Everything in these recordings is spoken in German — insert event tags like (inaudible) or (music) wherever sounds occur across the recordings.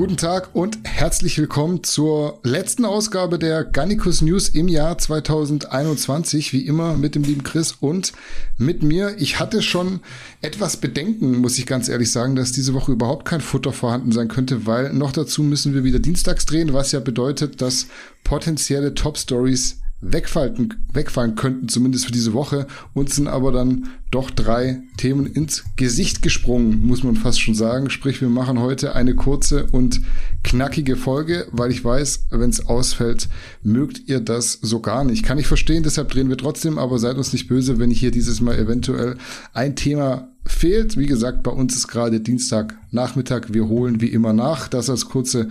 Guten Tag und herzlich willkommen zur letzten Ausgabe der Gannikus News im Jahr 2021. Wie immer mit dem lieben Chris und mit mir. Ich hatte schon etwas Bedenken, muss ich ganz ehrlich sagen, dass diese Woche überhaupt kein Futter vorhanden sein könnte, weil noch dazu müssen wir wieder dienstags drehen, was ja bedeutet, dass potenzielle Top Stories wegfallen, wegfallen könnten, zumindest für diese Woche. Uns sind aber dann doch drei Themen ins Gesicht gesprungen, muss man fast schon sagen. Sprich, wir machen heute eine kurze und knackige Folge, weil ich weiß, wenn es ausfällt, mögt ihr das so gar nicht. Kann ich verstehen, deshalb drehen wir trotzdem, aber seid uns nicht böse, wenn ich hier dieses Mal eventuell ein Thema fehlt. Wie gesagt, bei uns ist gerade Dienstagnachmittag. Wir holen wie immer nach. Das als kurze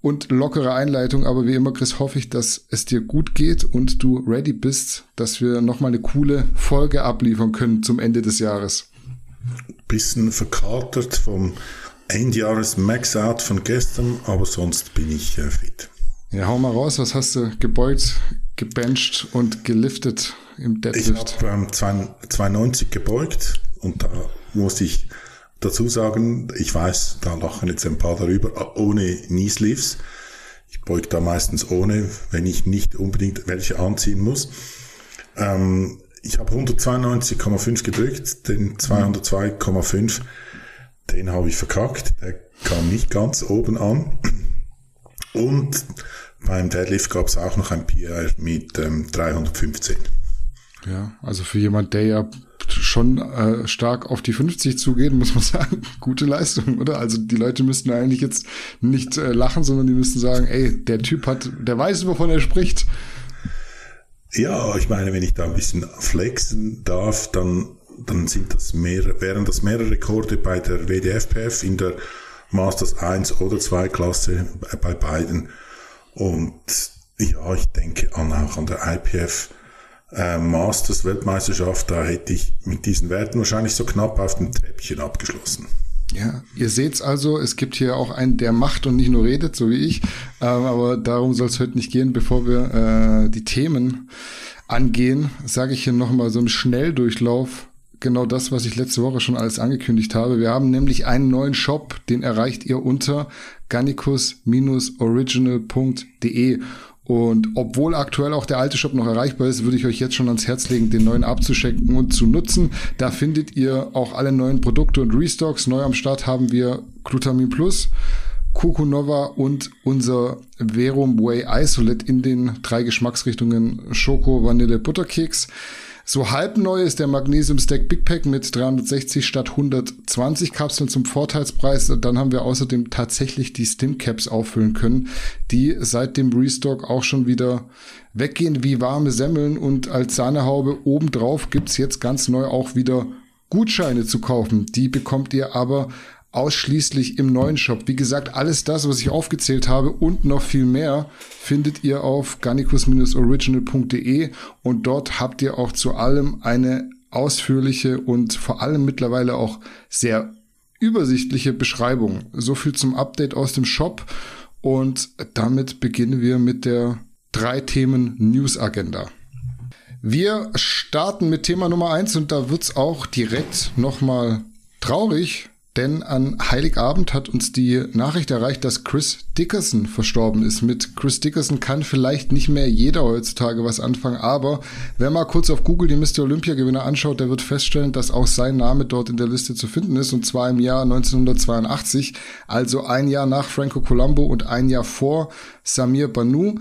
und lockere Einleitung. Aber wie immer, Chris, hoffe ich, dass es dir gut geht und du ready bist, dass wir nochmal eine coole Folge abliefern können zum Ende des Jahres. Bisschen verkatert vom Endjahres Max-Out von gestern, aber sonst bin ich äh, fit. Ja, hau mal raus, was hast du gebeugt, gebencht und geliftet im Deadlift? Ich habe ähm, 92 gebeugt und da muss ich dazu sagen, ich weiß, da lachen jetzt ein paar darüber, ohne Knee Sleeves. Ich beug da meistens ohne, wenn ich nicht unbedingt welche anziehen muss. Ähm, ich habe 192,5 gedrückt, den 202,5, den habe ich verkackt. Der kam nicht ganz oben an. Und beim Deadlift gab es auch noch ein PR mit ähm, 315. Ja, also für jemand, der ja schon äh, stark auf die 50 zugehen, (laughs) muss man sagen, gute Leistung, oder? Also die Leute müssten eigentlich jetzt nicht äh, lachen, sondern die müssten sagen, ey, der Typ hat, der weiß, wovon er spricht. Ja, ich meine, wenn ich da ein bisschen flexen darf, dann, dann sind das mehr, wären das mehrere Rekorde bei der WDFPF in der Masters 1 oder 2 Klasse bei beiden. Und ja, ich denke an, auch an der IPF äh, Masters Weltmeisterschaft, da hätte ich mit diesen Werten wahrscheinlich so knapp auf dem Treppchen abgeschlossen. Ja, ihr seht's also, es gibt hier auch einen, der macht und nicht nur redet, so wie ich. Ähm, aber darum soll es heute nicht gehen. Bevor wir äh, die Themen angehen, sage ich hier nochmal so im Schnelldurchlauf genau das, was ich letzte Woche schon alles angekündigt habe. Wir haben nämlich einen neuen Shop, den erreicht ihr unter gannicus-original.de. Und obwohl aktuell auch der alte Shop noch erreichbar ist, würde ich euch jetzt schon ans Herz legen, den neuen abzuschenken und zu nutzen. Da findet ihr auch alle neuen Produkte und Restocks. Neu am Start haben wir Glutamin Plus, Coco Nova und unser Verum Way Isolate in den drei Geschmacksrichtungen Schoko, Vanille, Butterkeks. So halb neu ist der Magnesium Stack Big Pack mit 360 statt 120 Kapseln zum Vorteilspreis. Und dann haben wir außerdem tatsächlich die Stim Caps auffüllen können, die seit dem Restock auch schon wieder weggehen wie warme Semmeln. Und als Sahnehaube obendrauf gibt's jetzt ganz neu auch wieder Gutscheine zu kaufen. Die bekommt ihr aber ausschließlich im neuen Shop. Wie gesagt, alles das, was ich aufgezählt habe und noch viel mehr findet ihr auf garnicus-original.de und dort habt ihr auch zu allem eine ausführliche und vor allem mittlerweile auch sehr übersichtliche Beschreibung. So viel zum Update aus dem Shop und damit beginnen wir mit der drei Themen News Agenda. Wir starten mit Thema Nummer eins und da wird's auch direkt nochmal traurig, denn an Heiligabend hat uns die Nachricht erreicht, dass Chris Dickerson verstorben ist. Mit Chris Dickerson kann vielleicht nicht mehr jeder heutzutage was anfangen, aber wer mal kurz auf Google die Mr. Olympia Gewinner anschaut, der wird feststellen, dass auch sein Name dort in der Liste zu finden ist und zwar im Jahr 1982, also ein Jahr nach Franco Colombo und ein Jahr vor Samir Banu.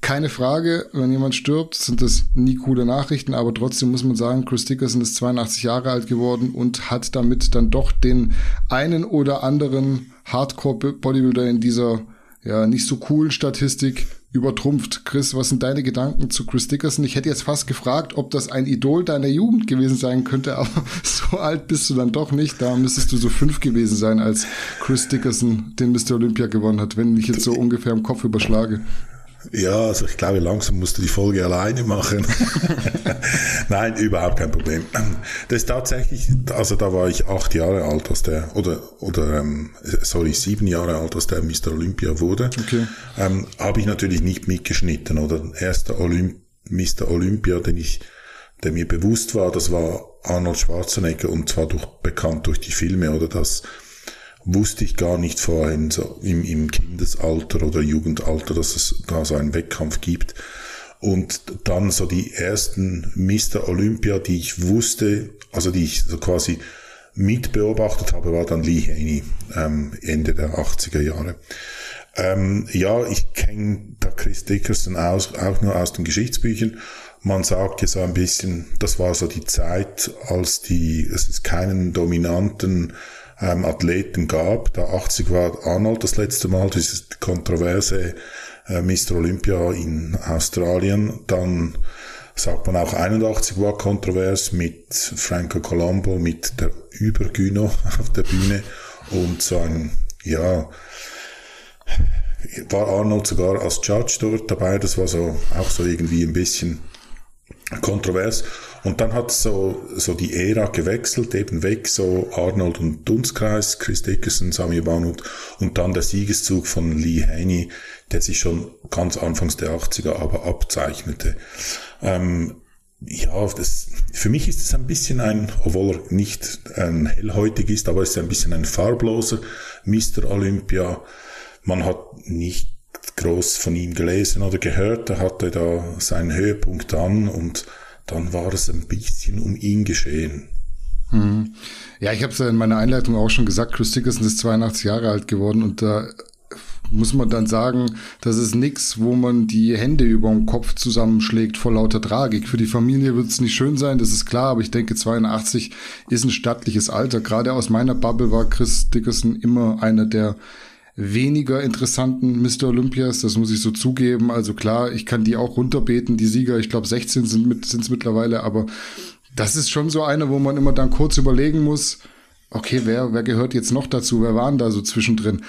Keine Frage, wenn jemand stirbt, sind das nie coole Nachrichten, aber trotzdem muss man sagen, Chris Dickerson ist 82 Jahre alt geworden und hat damit dann doch den einen oder anderen Hardcore-Bodybuilder in dieser ja nicht so coolen Statistik übertrumpft. Chris, was sind deine Gedanken zu Chris Dickerson? Ich hätte jetzt fast gefragt, ob das ein Idol deiner Jugend gewesen sein könnte, (laughs) aber so alt bist du dann doch nicht. Da müsstest du so fünf gewesen sein, als Chris Dickerson den Mr. Olympia gewonnen hat, wenn ich jetzt so ungefähr im Kopf überschlage. Ja, also ich glaube, langsam musst du die Folge alleine machen. (laughs) Nein, überhaupt kein Problem. Das ist tatsächlich, also da war ich acht Jahre alt, als der, oder, oder, ähm, sorry, sieben Jahre alt, als der Mr. Olympia wurde. Okay. Ähm, Habe ich natürlich nicht mitgeschnitten, oder? Erster Olymp Mr. Olympia, den ich, der mir bewusst war, das war Arnold Schwarzenegger und zwar durch, bekannt durch die Filme, oder das, wusste ich gar nicht vorhin, so im, im Kindesalter oder Jugendalter, dass es da so einen Wettkampf gibt. Und dann so die ersten Mr. Olympia, die ich wusste, also die ich so quasi mitbeobachtet habe, war dann Lee Haney, ähm, Ende der 80er Jahre. Ähm, ja, ich kenne da Chris Dickerson aus, auch nur aus den Geschichtsbüchern. Man sagt ja so ein bisschen, das war so die Zeit, als die, es ist keinen dominanten ähm, Athleten gab. Da 80 war Arnold das letzte Mal, dieses kontroverse äh, Mr. Olympia in Australien. Dann sagt man auch 81 war kontrovers mit Franco Colombo, mit der Übergyno (laughs) auf der Bühne und ein, ja, war Arnold sogar als Judge dort dabei, das war so, auch so irgendwie ein bisschen kontrovers. Und dann hat so, so die Ära gewechselt, eben weg, so Arnold und Dunstkreis, Chris Dickerson, Sami Banut und dann der Siegeszug von Lee Haney, der sich schon ganz anfangs der 80er aber abzeichnete. Ähm, ja, das, für mich ist es ein bisschen ein, obwohl er nicht ein hellhäutig ist, aber es ist ein bisschen ein farbloser Mr. Olympia. Man hat nicht groß von ihm gelesen oder gehört. Er hatte da seinen Höhepunkt an und dann war es ein bisschen um ihn geschehen. Hm. Ja, ich habe es ja in meiner Einleitung auch schon gesagt, Chris Dickerson ist 82 Jahre alt geworden und da muss man dann sagen, das ist nichts, wo man die Hände über dem Kopf zusammenschlägt vor lauter Tragik. Für die Familie wird es nicht schön sein, das ist klar, aber ich denke, 82 ist ein stattliches Alter. Gerade aus meiner Bubble war Chris Dickerson immer einer der weniger interessanten Mr. Olympias, das muss ich so zugeben. Also klar, ich kann die auch runterbeten, die Sieger. Ich glaube, 16 sind mit, sind's mittlerweile, aber das ist schon so eine, wo man immer dann kurz überlegen muss, okay, wer, wer gehört jetzt noch dazu? Wer waren da so zwischendrin?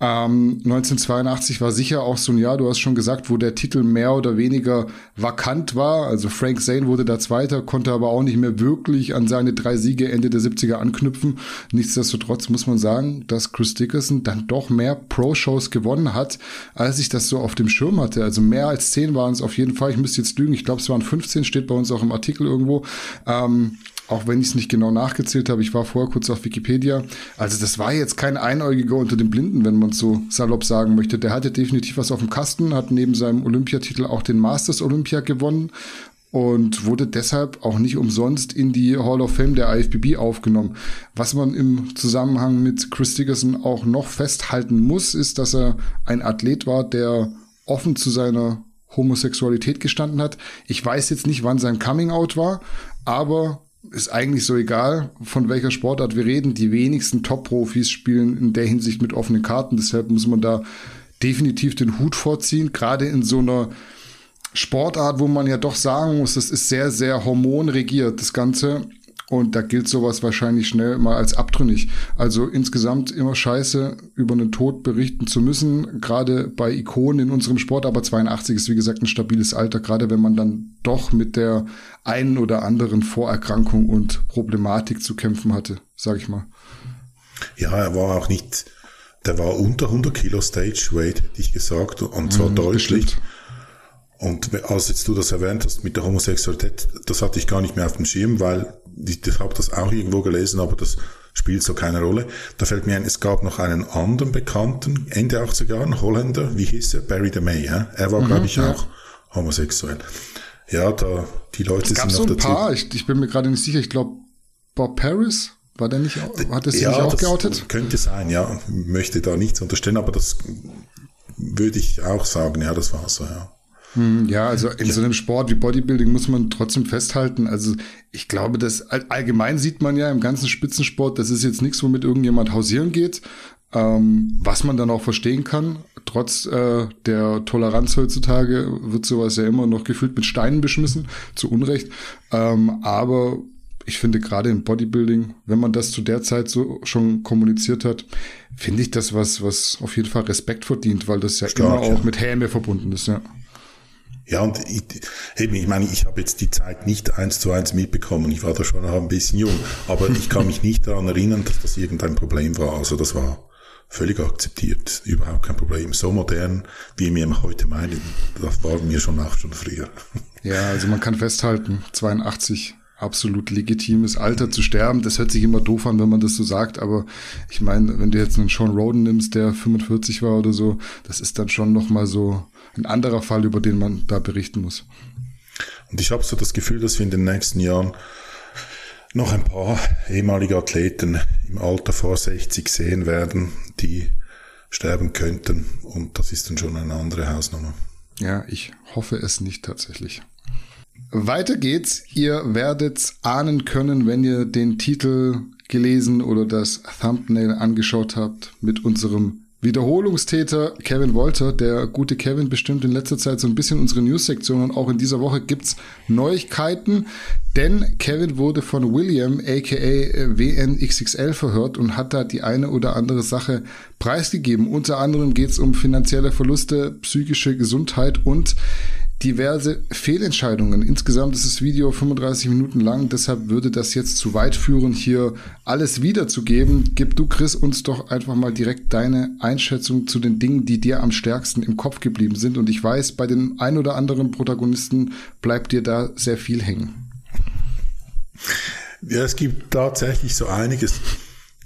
Ähm, 1982 war sicher auch so ein Jahr, du hast schon gesagt, wo der Titel mehr oder weniger vakant war. Also Frank Zane wurde da Zweiter, konnte aber auch nicht mehr wirklich an seine drei Siege Ende der 70er anknüpfen. Nichtsdestotrotz muss man sagen, dass Chris Dickerson dann doch mehr Pro-Shows gewonnen hat, als ich das so auf dem Schirm hatte. Also mehr als zehn waren es auf jeden Fall. Ich müsste jetzt lügen. Ich glaube, es waren 15, steht bei uns auch im Artikel irgendwo. Ähm, auch wenn ich es nicht genau nachgezählt habe, ich war vorher kurz auf Wikipedia. Also das war jetzt kein Einäugiger unter den Blinden, wenn man so salopp sagen möchte. Der hatte definitiv was auf dem Kasten, hat neben seinem Olympiatitel auch den Masters Olympia gewonnen und wurde deshalb auch nicht umsonst in die Hall of Fame der IFBB aufgenommen. Was man im Zusammenhang mit Chris Dickerson auch noch festhalten muss, ist, dass er ein Athlet war, der offen zu seiner Homosexualität gestanden hat. Ich weiß jetzt nicht, wann sein Coming Out war, aber ist eigentlich so egal, von welcher Sportart wir reden. Die wenigsten Top-Profis spielen in der Hinsicht mit offenen Karten. Deshalb muss man da definitiv den Hut vorziehen. Gerade in so einer Sportart, wo man ja doch sagen muss, das ist sehr, sehr hormonregiert, das Ganze. Und da gilt sowas wahrscheinlich schnell mal als abtrünnig. Also insgesamt immer scheiße, über einen Tod berichten zu müssen, gerade bei Ikonen in unserem Sport. Aber 82 ist wie gesagt ein stabiles Alter, gerade wenn man dann doch mit der einen oder anderen Vorerkrankung und Problematik zu kämpfen hatte, sag ich mal. Ja, er war auch nicht, der war unter 100 Kilo Stage Weight, hätte ich gesagt, und zwar mhm, deutlich. Bestimmt. Und als jetzt du das erwähnt hast mit der Homosexualität, das hatte ich gar nicht mehr auf dem Schirm, weil ich, ich habe das auch irgendwo gelesen, aber das spielt so keine Rolle. Da fällt mir ein, es gab noch einen anderen Bekannten, Ende 80er Jahren, Holländer, wie hieß er? Barry DeMay, ja? Er war, mhm, glaube ich, ja. auch homosexuell. Ja, da, die Leute sind noch so ein dazu. paar, ich, ich bin mir gerade nicht sicher, ich glaube, Bob Paris, war der nicht, hat er sich ja, nicht auch geoutet? Könnte sein, ja. Möchte da nichts unterstellen, aber das würde ich auch sagen, ja, das war so, ja. Hm, ja, also in so einem Sport wie Bodybuilding muss man trotzdem festhalten. Also ich glaube, das allgemein sieht man ja im ganzen Spitzensport, das ist jetzt nichts, womit irgendjemand hausieren geht, ähm, was man dann auch verstehen kann. Trotz äh, der Toleranz heutzutage wird sowas ja immer noch gefühlt mit Steinen beschmissen, zu Unrecht. Ähm, aber ich finde gerade im Bodybuilding, wenn man das zu der Zeit so schon kommuniziert hat, finde ich das was, was auf jeden Fall Respekt verdient, weil das ja Stark, immer auch ja. mit Häme verbunden ist, ja. Ja, und ich, eben, ich meine, ich habe jetzt die Zeit nicht eins zu eins mitbekommen. Ich war da schon noch ein bisschen jung. Aber ich kann mich nicht daran erinnern, dass das irgendein Problem war. Also das war völlig akzeptiert. Überhaupt kein Problem. So modern, wie wir heute meinen, das war mir schon auch schon früher. Ja, also man kann festhalten, 82 absolut legitimes Alter zu sterben. Das hört sich immer doof an, wenn man das so sagt, aber ich meine, wenn du jetzt einen Sean Roden nimmst, der 45 war oder so, das ist dann schon nochmal so ein anderer Fall, über den man da berichten muss. Und ich habe so das Gefühl, dass wir in den nächsten Jahren noch ein paar ehemalige Athleten im Alter vor 60 sehen werden, die sterben könnten. Und das ist dann schon eine andere Hausnummer. Ja, ich hoffe es nicht tatsächlich. Weiter geht's. Ihr werdet ahnen können, wenn ihr den Titel gelesen oder das Thumbnail angeschaut habt mit unserem Wiederholungstäter Kevin Wolter, der gute Kevin bestimmt in letzter Zeit so ein bisschen unsere News-Sektion und auch in dieser Woche gibt's Neuigkeiten, denn Kevin wurde von William aka WNXXL verhört und hat da die eine oder andere Sache preisgegeben. Unter anderem geht's um finanzielle Verluste, psychische Gesundheit und diverse Fehlentscheidungen. Insgesamt ist das Video 35 Minuten lang, deshalb würde das jetzt zu weit führen, hier alles wiederzugeben. Gib du, Chris, uns doch einfach mal direkt deine Einschätzung zu den Dingen, die dir am stärksten im Kopf geblieben sind. Und ich weiß, bei den ein oder anderen Protagonisten bleibt dir da sehr viel hängen. Ja, es gibt tatsächlich so einiges.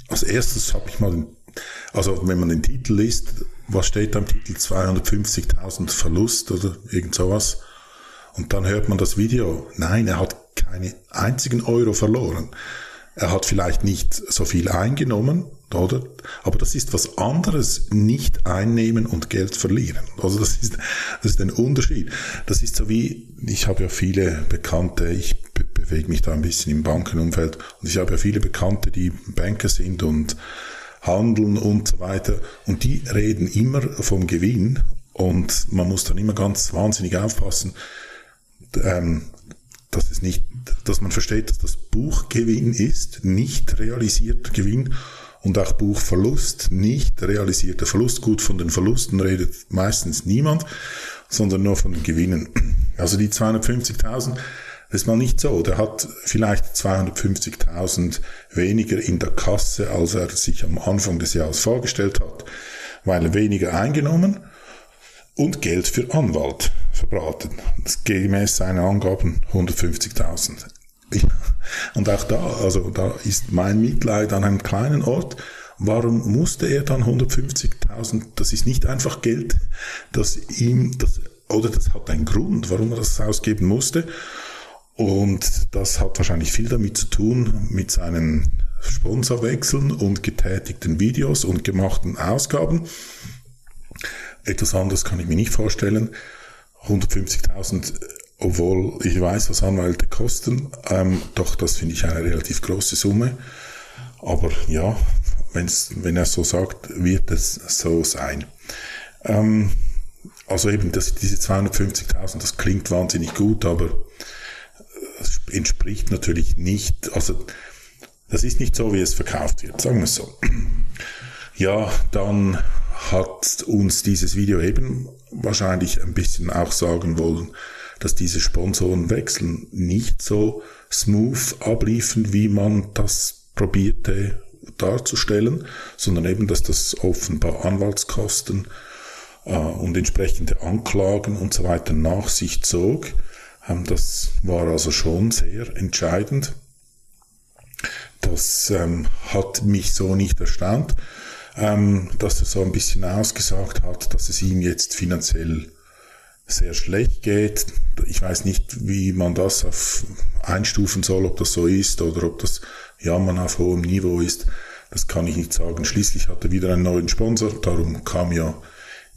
Als erstes habe ich mal also wenn man den Titel liest, was steht da im Titel? 250.000 Verlust oder irgend sowas. Und dann hört man das Video. Nein, er hat keine einzigen Euro verloren. Er hat vielleicht nicht so viel eingenommen, oder? Aber das ist was anderes, nicht einnehmen und Geld verlieren. Also das ist, das ist ein Unterschied. Das ist so wie, ich habe ja viele Bekannte, ich be bewege mich da ein bisschen im Bankenumfeld und ich habe ja viele Bekannte, die Banker sind und handeln und so weiter. Und die reden immer vom Gewinn und man muss dann immer ganz wahnsinnig aufpassen, ähm, dass es nicht, dass man versteht, dass das Buchgewinn ist, nicht realisierter Gewinn und auch Buchverlust, nicht realisierter Verlust. Gut, von den Verlusten redet meistens niemand, sondern nur von den Gewinnen. Also die 250.000 das ist mal nicht so. Der hat vielleicht 250.000 weniger in der Kasse, als er sich am Anfang des Jahres vorgestellt hat, weil er weniger eingenommen und Geld für Anwalt verbraten. Das gemäß seiner Angaben 150.000. Und auch da, also da ist mein Mitleid an einem kleinen Ort. Warum musste er dann 150.000? Das ist nicht einfach Geld, das ihm, das, oder das hat einen Grund, warum er das ausgeben musste. Und das hat wahrscheinlich viel damit zu tun, mit seinen Sponsorwechseln und getätigten Videos und gemachten Ausgaben. Etwas anderes kann ich mir nicht vorstellen. 150.000, obwohl ich weiß, was Anwälte kosten, ähm, doch das finde ich eine relativ große Summe. Aber ja, wenn's, wenn er so sagt, wird es so sein. Ähm, also eben das, diese 250.000, das klingt wahnsinnig gut, aber entspricht natürlich nicht, also das ist nicht so, wie es verkauft wird, sagen wir es so. (clears throat) Ja, dann hat uns dieses Video eben wahrscheinlich ein bisschen auch sagen wollen, dass diese Sponsorenwechsel nicht so smooth abliefen, wie man das probierte darzustellen, sondern eben, dass das offenbar Anwaltskosten äh, und entsprechende Anklagen und so weiter nach sich zog. Ähm, das war also schon sehr entscheidend. Das ähm, hat mich so nicht erstaunt, ähm, dass er so ein bisschen ausgesagt hat, dass es ihm jetzt finanziell sehr schlecht geht. Ich weiß nicht, wie man das auf einstufen soll, ob das so ist oder ob das Jammern auf hohem Niveau ist. Das kann ich nicht sagen. Schließlich hat er wieder einen neuen Sponsor, darum kam ja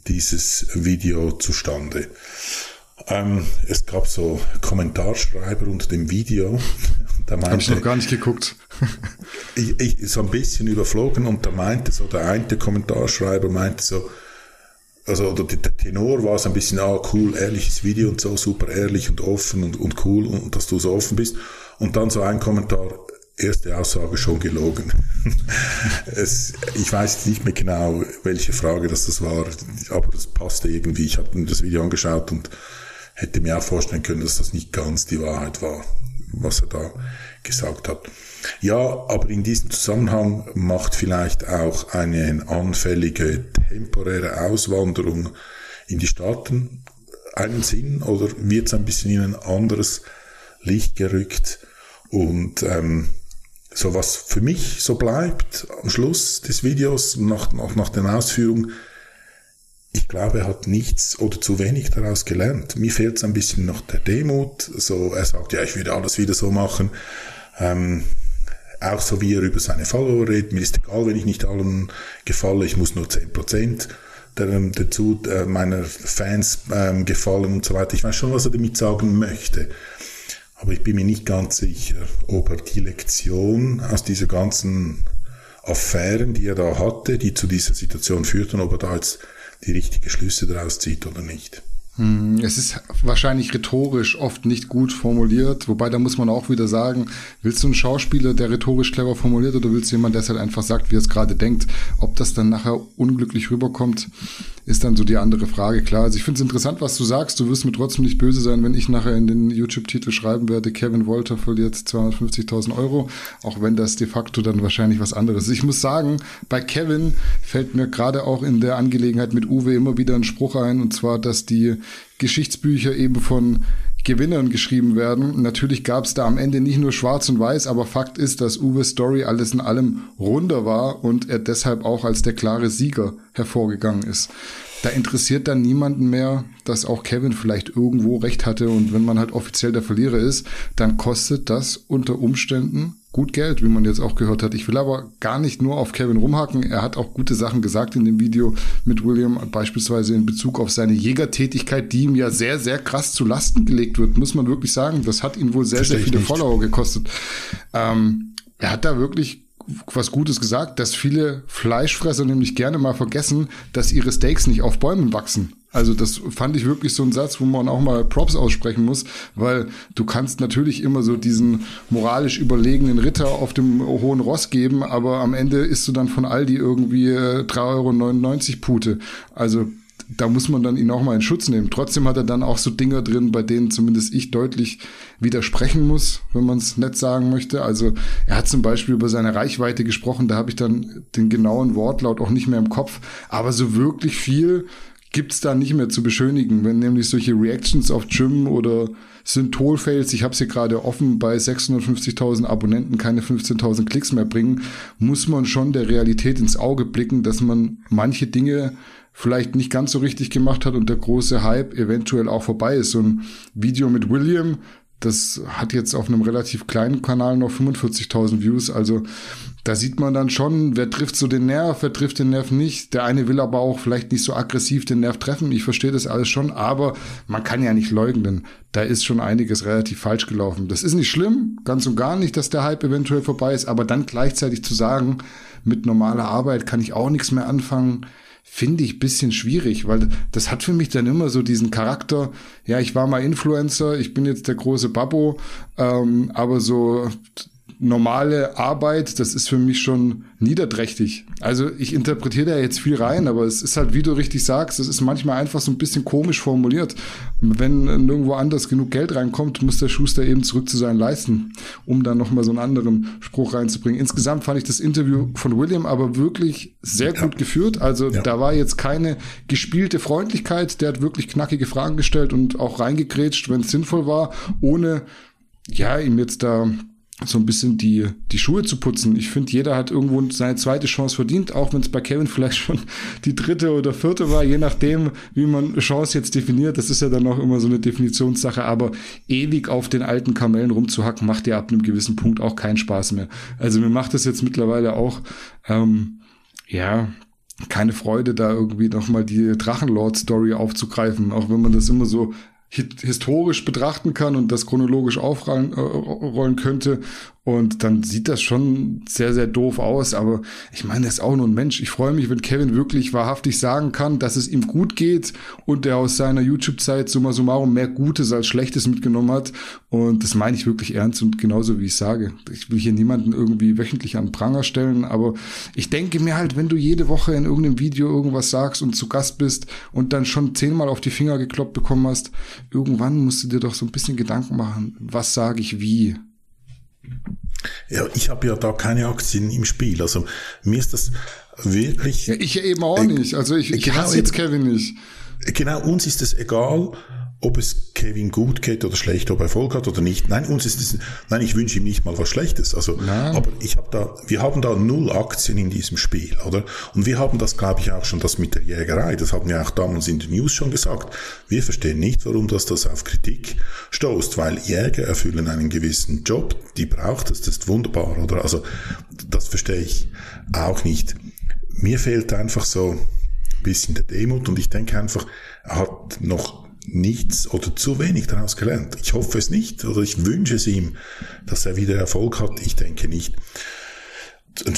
dieses Video zustande. Ähm, es gab so Kommentarschreiber unter dem Video. (laughs) Da meinte, Hab ich noch gar nicht geguckt. (laughs) ich, ich, so ein bisschen überflogen und da meinte so, der eine Kommentarschreiber meinte so, also oder der Tenor war so ein bisschen, ah cool, ehrliches Video und so, super ehrlich und offen und, und cool und dass du so offen bist. Und dann so ein Kommentar, erste Aussage schon gelogen. (laughs) es, ich weiß nicht mehr genau, welche Frage das, das war, aber das passte irgendwie. Ich habe mir das Video angeschaut und hätte mir auch vorstellen können, dass das nicht ganz die Wahrheit war, was er da gesagt hat. Ja, aber in diesem Zusammenhang macht vielleicht auch eine anfällige temporäre Auswanderung in die Staaten einen Sinn oder wird es ein bisschen in ein anderes Licht gerückt? Und ähm, so was für mich so bleibt am Schluss des Videos, nach, nach, nach den Ausführungen, ich glaube, er hat nichts oder zu wenig daraus gelernt. Mir fehlt es ein bisschen noch der Demut. So, er sagt, ja, ich würde alles wieder so machen. Ähm, auch so wie er über seine Follower redet. Mir ist egal, wenn ich nicht allen gefalle, ich muss nur 10% der, dazu äh, meiner Fans ähm, gefallen und so weiter. Ich weiß schon, was er damit sagen möchte. Aber ich bin mir nicht ganz sicher, ob er die Lektion aus dieser ganzen Affären, die er da hatte, die zu dieser Situation führten, ob er da jetzt die richtigen Schlüsse daraus zieht oder nicht. Hm, es ist wahrscheinlich rhetorisch oft nicht gut formuliert, wobei da muss man auch wieder sagen, willst du einen Schauspieler, der rhetorisch clever formuliert, oder willst du jemanden, der es halt einfach sagt, wie er es gerade denkt? Ob das dann nachher unglücklich rüberkommt, ist dann so die andere Frage. Klar, also ich finde es interessant, was du sagst. Du wirst mir trotzdem nicht böse sein, wenn ich nachher in den YouTube-Titel schreiben werde, Kevin Wolter verliert 250.000 Euro, auch wenn das de facto dann wahrscheinlich was anderes ist. Ich muss sagen, bei Kevin fällt mir gerade auch in der Angelegenheit mit Uwe immer wieder ein Spruch ein, und zwar, dass die Geschichtsbücher eben von Gewinnern geschrieben werden. Natürlich gab es da am Ende nicht nur Schwarz und Weiß, aber Fakt ist, dass Uwe's Story alles in allem runder war und er deshalb auch als der klare Sieger hervorgegangen ist. Da interessiert dann niemanden mehr, dass auch Kevin vielleicht irgendwo recht hatte und wenn man halt offiziell der Verlierer ist, dann kostet das unter Umständen gut Geld, wie man jetzt auch gehört hat. Ich will aber gar nicht nur auf Kevin rumhacken. Er hat auch gute Sachen gesagt in dem Video mit William, beispielsweise in Bezug auf seine Jägertätigkeit, die ihm ja sehr, sehr krass zu Lasten gelegt wird, muss man wirklich sagen. Das hat ihn wohl sehr, Verstehe sehr viele Follower gekostet. Ähm, er hat da wirklich was Gutes gesagt, dass viele Fleischfresser nämlich gerne mal vergessen, dass ihre Steaks nicht auf Bäumen wachsen. Also das fand ich wirklich so ein Satz, wo man auch mal Props aussprechen muss, weil du kannst natürlich immer so diesen moralisch überlegenen Ritter auf dem hohen Ross geben, aber am Ende isst du dann von Aldi irgendwie 3,99 Euro Pute. Also da muss man dann ihn auch mal in Schutz nehmen. Trotzdem hat er dann auch so Dinger drin, bei denen zumindest ich deutlich widersprechen muss, wenn man es nett sagen möchte. Also er hat zum Beispiel über seine Reichweite gesprochen, da habe ich dann den genauen Wortlaut auch nicht mehr im Kopf. Aber so wirklich viel gibt's da nicht mehr zu beschönigen, wenn nämlich solche Reactions auf Jim oder Synthol-Fails, ich habe sie gerade offen, bei 650.000 Abonnenten keine 15.000 Klicks mehr bringen, muss man schon der Realität ins Auge blicken, dass man manche Dinge vielleicht nicht ganz so richtig gemacht hat und der große Hype eventuell auch vorbei ist. So ein Video mit William, das hat jetzt auf einem relativ kleinen Kanal noch 45.000 Views. Also da sieht man dann schon, wer trifft so den Nerv, wer trifft den Nerv nicht. Der eine will aber auch vielleicht nicht so aggressiv den Nerv treffen. Ich verstehe das alles schon, aber man kann ja nicht leugnen. Da ist schon einiges relativ falsch gelaufen. Das ist nicht schlimm, ganz und gar nicht, dass der Hype eventuell vorbei ist, aber dann gleichzeitig zu sagen, mit normaler Arbeit kann ich auch nichts mehr anfangen finde ich bisschen schwierig, weil das hat für mich dann immer so diesen Charakter, ja, ich war mal Influencer, ich bin jetzt der große Babbo, ähm, aber so normale Arbeit, das ist für mich schon niederträchtig. Also ich interpretiere da jetzt viel rein, aber es ist halt, wie du richtig sagst, es ist manchmal einfach so ein bisschen komisch formuliert. Wenn nirgendwo anders genug Geld reinkommt, muss der Schuster eben zurück zu seinen Leisten, um dann nochmal so einen anderen Spruch reinzubringen. Insgesamt fand ich das Interview von William aber wirklich sehr ja. gut geführt. Also ja. da war jetzt keine gespielte Freundlichkeit. Der hat wirklich knackige Fragen gestellt und auch reingekrätscht, wenn es sinnvoll war, ohne ja, ihm jetzt da so ein bisschen die, die Schuhe zu putzen. Ich finde, jeder hat irgendwo seine zweite Chance verdient, auch wenn es bei Kevin (laughs) vielleicht schon die dritte oder vierte war, je nachdem, wie man Chance jetzt definiert. Das ist ja dann auch immer so eine Definitionssache, aber ewig auf den alten Kamellen rumzuhacken, macht ja ab einem gewissen Punkt auch keinen Spaß mehr. Also mir macht das jetzt mittlerweile auch, ähm, ja, keine Freude, da irgendwie nochmal die Drachenlord-Story aufzugreifen, auch wenn man das immer so historisch betrachten kann und das chronologisch aufrollen äh, könnte und dann sieht das schon sehr, sehr doof aus. Aber ich meine, er ist auch nur ein Mensch. Ich freue mich, wenn Kevin wirklich wahrhaftig sagen kann, dass es ihm gut geht und er aus seiner YouTube-Zeit summa summarum mehr Gutes als Schlechtes mitgenommen hat. Und das meine ich wirklich ernst und genauso wie ich sage. Ich will hier niemanden irgendwie wöchentlich an Pranger stellen, aber ich denke mir halt, wenn du jede Woche in irgendeinem Video irgendwas sagst und zu Gast bist und dann schon zehnmal auf die Finger gekloppt bekommen hast, irgendwann musst du dir doch so ein bisschen Gedanken machen, was sage ich wie. Ja, ich habe ja da keine Aktien im Spiel. Also mir ist das wirklich. Ja, ich eben auch äh, nicht. Also ich, ich genau, hasse jetzt Kevin nicht. Genau, uns ist es egal, ob es Kevin gut geht oder schlecht, ob er Erfolg hat oder nicht. Nein, uns ist es, nein, ich wünsche ihm nicht mal was Schlechtes. Also, nein. aber ich habe da, wir haben da null Aktien in diesem Spiel, oder? Und wir haben das, glaube ich, auch schon das mit der Jägerei. Das haben wir auch damals in den News schon gesagt. Wir verstehen nicht, warum das, das auf Kritik stoßt, weil Jäger erfüllen einen gewissen Job. Die braucht es, das ist wunderbar, oder? Also, das verstehe ich auch nicht. Mir fehlt einfach so ein bisschen der Demut und ich denke einfach, er hat noch nichts oder zu wenig daraus gelernt. Ich hoffe es nicht oder ich wünsche es ihm, dass er wieder Erfolg hat. Ich denke nicht.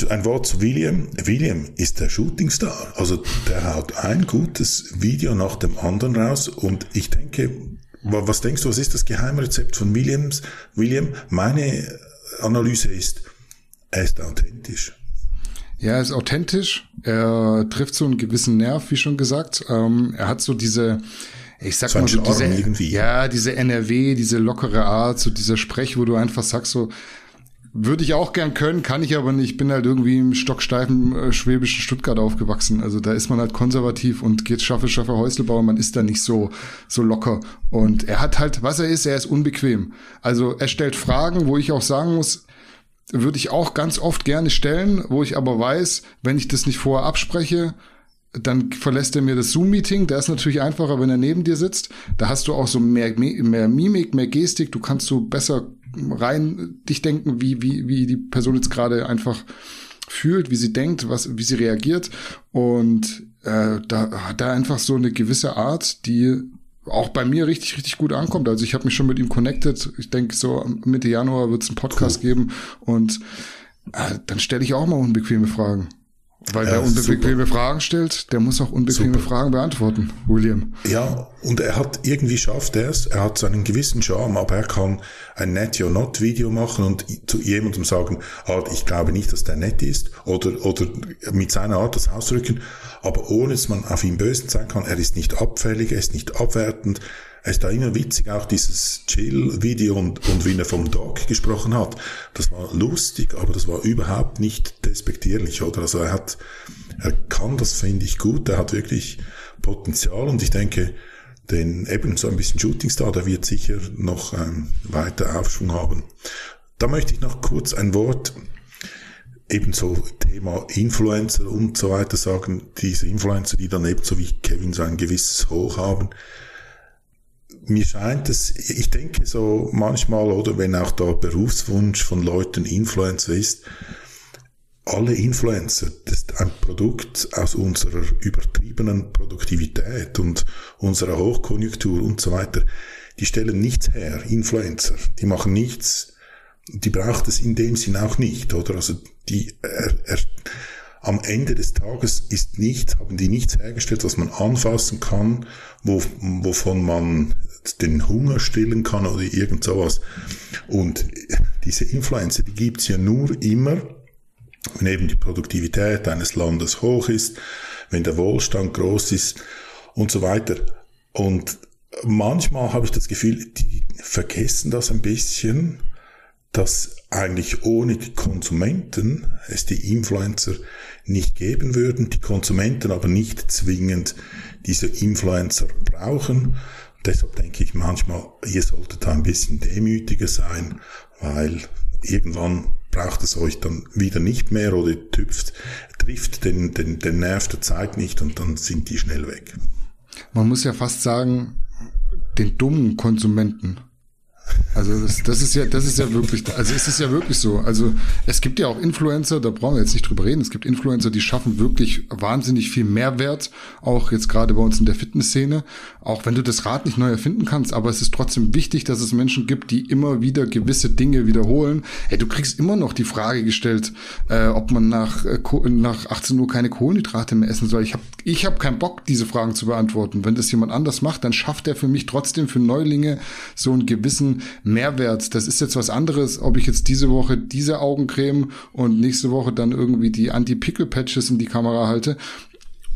Ein Wort zu William. William ist der Shootingstar. Also der haut ein gutes Video nach dem anderen raus und ich denke, was denkst du, was ist das Geheimrezept von Williams? William, meine Analyse ist, er ist authentisch. Ja, er ist authentisch. Er trifft so einen gewissen Nerv, wie schon gesagt. Ähm, er hat so diese, ich sag mal so diese, irgendwie. ja, diese NRW, diese lockere Art, so dieser Sprech, wo du einfach sagst so, würde ich auch gern können, kann ich aber nicht. Ich bin halt irgendwie im stocksteifen äh, schwäbischen Stuttgart aufgewachsen. Also da ist man halt konservativ und geht schaffe, schaffe Häuslebauer. Man ist da nicht so, so locker. Und er hat halt, was er ist, er ist unbequem. Also er stellt Fragen, wo ich auch sagen muss, würde ich auch ganz oft gerne stellen, wo ich aber weiß, wenn ich das nicht vorher abspreche, dann verlässt er mir das Zoom-Meeting. Der ist natürlich einfacher, wenn er neben dir sitzt. Da hast du auch so mehr, mehr Mimik, mehr Gestik. Du kannst so besser rein dich denken, wie, wie, wie die Person jetzt gerade einfach fühlt, wie sie denkt, was, wie sie reagiert. Und äh, da hat er einfach so eine gewisse Art, die auch bei mir richtig, richtig gut ankommt. Also ich habe mich schon mit ihm connected. Ich denke, so Mitte Januar wird es einen Podcast cool. geben und äh, dann stelle ich auch mal unbequeme Fragen. Weil ja, wer unbequeme super. Fragen stellt, der muss auch unbequeme super. Fragen beantworten, William. Ja, und er hat, irgendwie schafft er es, er hat seinen gewissen Charme, aber er kann ein Net or Not Video machen und zu jemandem sagen, ah, ich glaube nicht, dass der nett ist, oder, oder mit seiner Art das ausdrücken, aber ohne dass man auf ihn böse sein kann, er ist nicht abfällig, er ist nicht abwertend, es ist da immer witzig, auch dieses Chill-Video und, und wie er vom Dog gesprochen hat. Das war lustig, aber das war überhaupt nicht despektierlich, oder? Also er hat, er kann das, finde ich, gut. Er hat wirklich Potenzial und ich denke, den eben so ein bisschen Shootingstar, der wird sicher noch ähm, weiter Aufschwung haben. Da möchte ich noch kurz ein Wort ebenso Thema Influencer und so weiter sagen. Diese Influencer, die dann ebenso wie Kevin so ein gewisses Hoch haben mir scheint es, ich denke so manchmal, oder wenn auch der Berufswunsch von Leuten Influencer ist, alle Influencer, das ist ein Produkt aus unserer übertriebenen Produktivität und unserer Hochkonjunktur und so weiter. Die stellen nichts her, Influencer. Die machen nichts, die braucht es in dem Sinn auch nicht, oder? Also die, er, er, am Ende des Tages ist nichts, haben die nichts hergestellt, was man anfassen kann, wo, wovon man den Hunger stillen kann oder irgend sowas. Und diese Influencer, die gibt's ja nur immer, wenn eben die Produktivität eines Landes hoch ist, wenn der Wohlstand groß ist und so weiter. Und manchmal habe ich das Gefühl, die vergessen das ein bisschen, dass eigentlich ohne die Konsumenten es die Influencer nicht geben würden, die Konsumenten aber nicht zwingend diese Influencer brauchen, Deshalb denke ich manchmal, ihr solltet ein bisschen demütiger sein, weil irgendwann braucht es euch dann wieder nicht mehr oder tüpft, trifft den, den, den Nerv der Zeit nicht und dann sind die schnell weg. Man muss ja fast sagen, den dummen Konsumenten also das, das ist ja, das ist ja wirklich, also es ist ja wirklich so. Also es gibt ja auch Influencer, da brauchen wir jetzt nicht drüber reden. Es gibt Influencer, die schaffen wirklich wahnsinnig viel Mehrwert, auch jetzt gerade bei uns in der Fitnessszene. Auch wenn du das Rad nicht neu erfinden kannst, aber es ist trotzdem wichtig, dass es Menschen gibt, die immer wieder gewisse Dinge wiederholen. Hey, du kriegst immer noch die Frage gestellt, äh, ob man nach, äh, nach 18 Uhr keine Kohlenhydrate mehr essen soll. Ich habe ich hab keinen Bock, diese Fragen zu beantworten. Wenn das jemand anders macht, dann schafft er für mich trotzdem für Neulinge so einen gewissen Mehrwert. Das ist jetzt was anderes, ob ich jetzt diese Woche diese Augencreme und nächste Woche dann irgendwie die Anti-Pickle-Patches in die Kamera halte.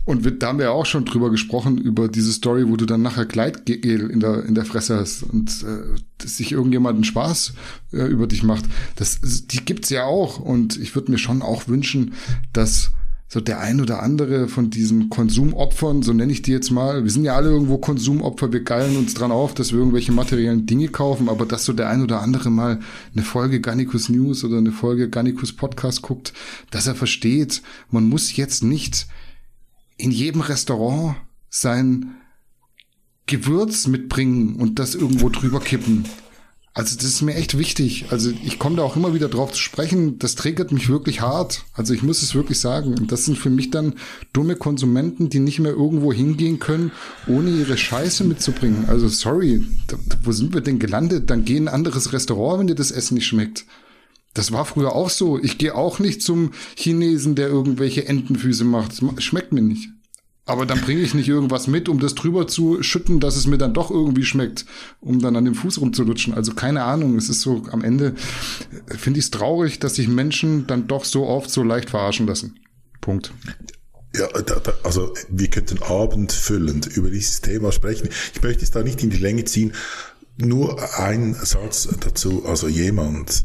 Und wir, da haben wir ja auch schon drüber gesprochen, über diese Story, wo du dann nachher Gleitgel in der, in der Fresse hast und äh, dass sich irgendjemand einen Spaß äh, über dich macht. Das, die gibt's ja auch. Und ich würde mir schon auch wünschen, dass so der ein oder andere von diesen Konsumopfern, so nenne ich die jetzt mal, wir sind ja alle irgendwo Konsumopfer, wir geilen uns dran auf, dass wir irgendwelche materiellen Dinge kaufen, aber dass so der ein oder andere mal eine Folge Gannikus News oder eine Folge Gannikus Podcast guckt, dass er versteht, man muss jetzt nicht in jedem Restaurant sein Gewürz mitbringen und das irgendwo drüber kippen. Also das ist mir echt wichtig. Also ich komme da auch immer wieder drauf zu sprechen. Das triggert mich wirklich hart. Also ich muss es wirklich sagen. Und das sind für mich dann dumme Konsumenten, die nicht mehr irgendwo hingehen können, ohne ihre Scheiße mitzubringen. Also sorry, da, wo sind wir denn gelandet? Dann geh in ein anderes Restaurant, wenn dir das Essen nicht schmeckt. Das war früher auch so. Ich gehe auch nicht zum Chinesen, der irgendwelche Entenfüße macht. Schmeckt mir nicht. Aber dann bringe ich nicht irgendwas mit, um das drüber zu schütten, dass es mir dann doch irgendwie schmeckt, um dann an dem Fuß rumzulutschen. Also keine Ahnung, es ist so am Ende, finde ich es traurig, dass sich Menschen dann doch so oft so leicht verarschen lassen. Punkt. Ja, da, da, also wir könnten abendfüllend über dieses Thema sprechen. Ich möchte es da nicht in die Länge ziehen. Nur ein Satz dazu. Also jemand,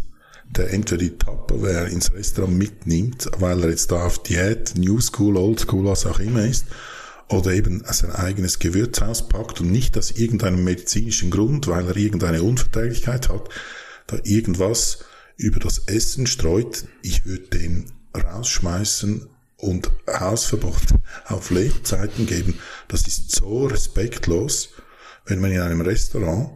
der entweder die Tupperware ins Restaurant mitnimmt, weil er jetzt da auf Diät, New School, Old School, was auch immer ist, oder eben sein eigenes Gewürzhaus packt und nicht aus irgendeinem medizinischen Grund, weil er irgendeine Unverträglichkeit hat, da irgendwas über das Essen streut, ich würde den rausschmeißen und Hausverbot auf Lebzeiten geben. Das ist so respektlos, wenn man in einem Restaurant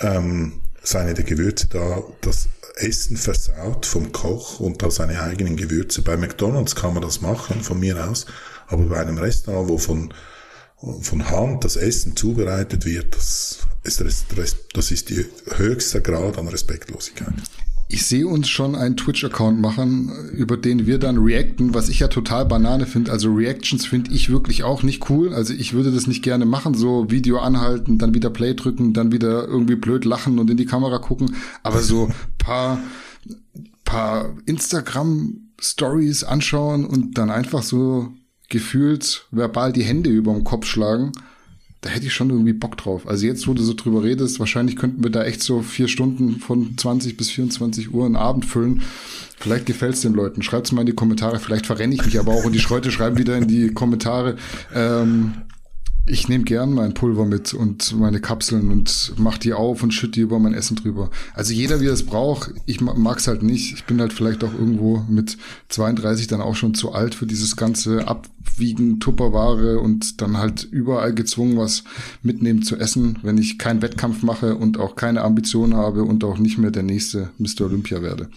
ähm, seine der Gewürze da das Essen versaut vom Koch und da seine eigenen Gewürze. Bei McDonald's kann man das machen, von mir aus, aber bei einem Restaurant, wo von, von Hand das Essen zubereitet wird, das ist, das ist die höchste Grad an Respektlosigkeit ich sehe uns schon einen Twitch-Account machen, über den wir dann reacten, was ich ja total Banane finde. Also Reactions finde ich wirklich auch nicht cool. Also ich würde das nicht gerne machen, so Video anhalten, dann wieder Play drücken, dann wieder irgendwie blöd lachen und in die Kamera gucken. Aber so (laughs) paar, paar Instagram-Stories anschauen und dann einfach so gefühlt verbal die Hände über dem Kopf schlagen da hätte ich schon irgendwie Bock drauf. Also jetzt, wo du so drüber redest, wahrscheinlich könnten wir da echt so vier Stunden von 20 bis 24 Uhr einen Abend füllen. Vielleicht gefällt es den Leuten. Schreibt's mal in die Kommentare. Vielleicht verrenne ich mich aber auch und die Schreute schreiben wieder in die Kommentare. Ähm, ich nehme gern mein Pulver mit und meine Kapseln und mach die auf und schütte die über mein Essen drüber. Also jeder, wie es braucht. Ich mag's halt nicht. Ich bin halt vielleicht auch irgendwo mit 32 dann auch schon zu alt für dieses ganze Abwiegen, Tupperware und dann halt überall gezwungen, was mitnehmen zu essen, wenn ich keinen Wettkampf mache und auch keine Ambition habe und auch nicht mehr der nächste Mr. Olympia werde.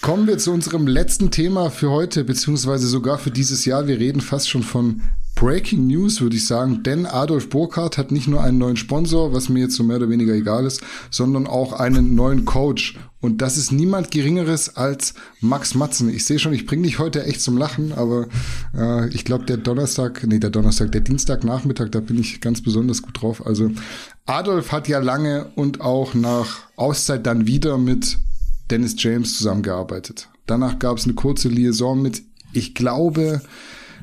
Kommen wir zu unserem letzten Thema für heute, beziehungsweise sogar für dieses Jahr. Wir reden fast schon von Breaking News, würde ich sagen, denn Adolf Burkhardt hat nicht nur einen neuen Sponsor, was mir jetzt so mehr oder weniger egal ist, sondern auch einen neuen Coach. Und das ist niemand Geringeres als Max Matzen. Ich sehe schon, ich bringe dich heute echt zum Lachen, aber äh, ich glaube, der Donnerstag, nee, der Donnerstag, der Dienstagnachmittag, da bin ich ganz besonders gut drauf. Also Adolf hat ja lange und auch nach Auszeit dann wieder mit Dennis James zusammengearbeitet. Danach gab es eine kurze Liaison mit, ich glaube,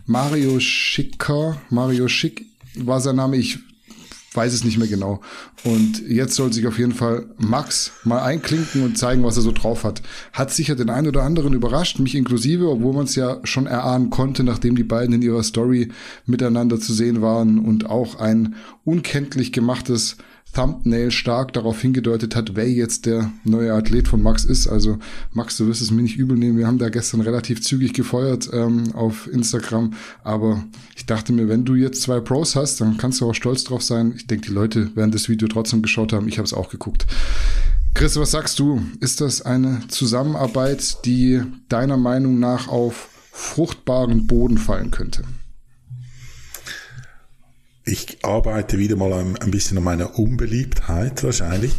Mario Schicker, Mario Schick war sein Name, ich weiß es nicht mehr genau. Und jetzt soll sich auf jeden Fall Max mal einklinken und zeigen, was er so drauf hat. Hat sicher den einen oder anderen überrascht, mich inklusive, obwohl man es ja schon erahnen konnte, nachdem die beiden in ihrer Story miteinander zu sehen waren und auch ein unkenntlich gemachtes Thumbnail stark darauf hingedeutet hat, wer jetzt der neue Athlet von Max ist. Also Max, du wirst es mir nicht übel nehmen. Wir haben da gestern relativ zügig gefeuert ähm, auf Instagram. Aber ich dachte mir, wenn du jetzt zwei Pros hast, dann kannst du auch stolz drauf sein. Ich denke, die Leute werden das Video trotzdem geschaut haben. Ich habe es auch geguckt. Chris, was sagst du? Ist das eine Zusammenarbeit, die deiner Meinung nach auf fruchtbaren Boden fallen könnte? Ich arbeite wieder mal ein, ein bisschen an meiner Unbeliebtheit wahrscheinlich.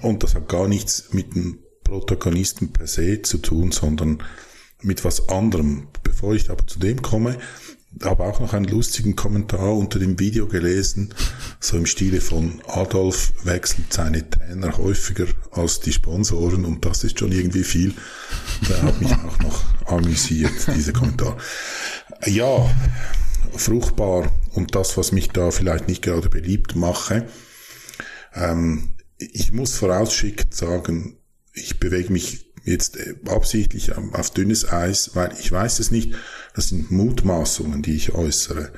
Und das hat gar nichts mit dem Protagonisten per se zu tun, sondern mit was anderem. Bevor ich aber zu dem komme, habe auch noch einen lustigen Kommentar unter dem Video gelesen, so im Stile von Adolf wechselt seine Trainer häufiger als die Sponsoren und das ist schon irgendwie viel. Der hat mich auch noch amüsiert, dieser Kommentar. Ja, fruchtbar und das, was mich da vielleicht nicht gerade beliebt mache. Ähm, ich muss vorausschickend sagen, ich bewege mich jetzt absichtlich auf dünnes Eis, weil ich weiß es nicht. Das sind Mutmaßungen, die ich äußere.